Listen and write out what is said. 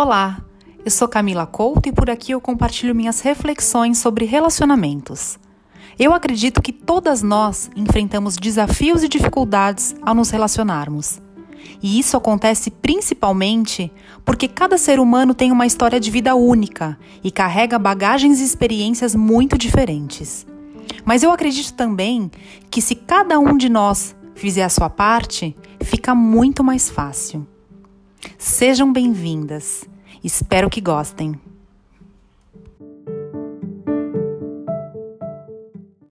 Olá, eu sou Camila Couto e por aqui eu compartilho minhas reflexões sobre relacionamentos. Eu acredito que todas nós enfrentamos desafios e dificuldades ao nos relacionarmos. E isso acontece principalmente porque cada ser humano tem uma história de vida única e carrega bagagens e experiências muito diferentes. Mas eu acredito também que se cada um de nós fizer a sua parte, fica muito mais fácil. Sejam bem-vindas. Espero que gostem.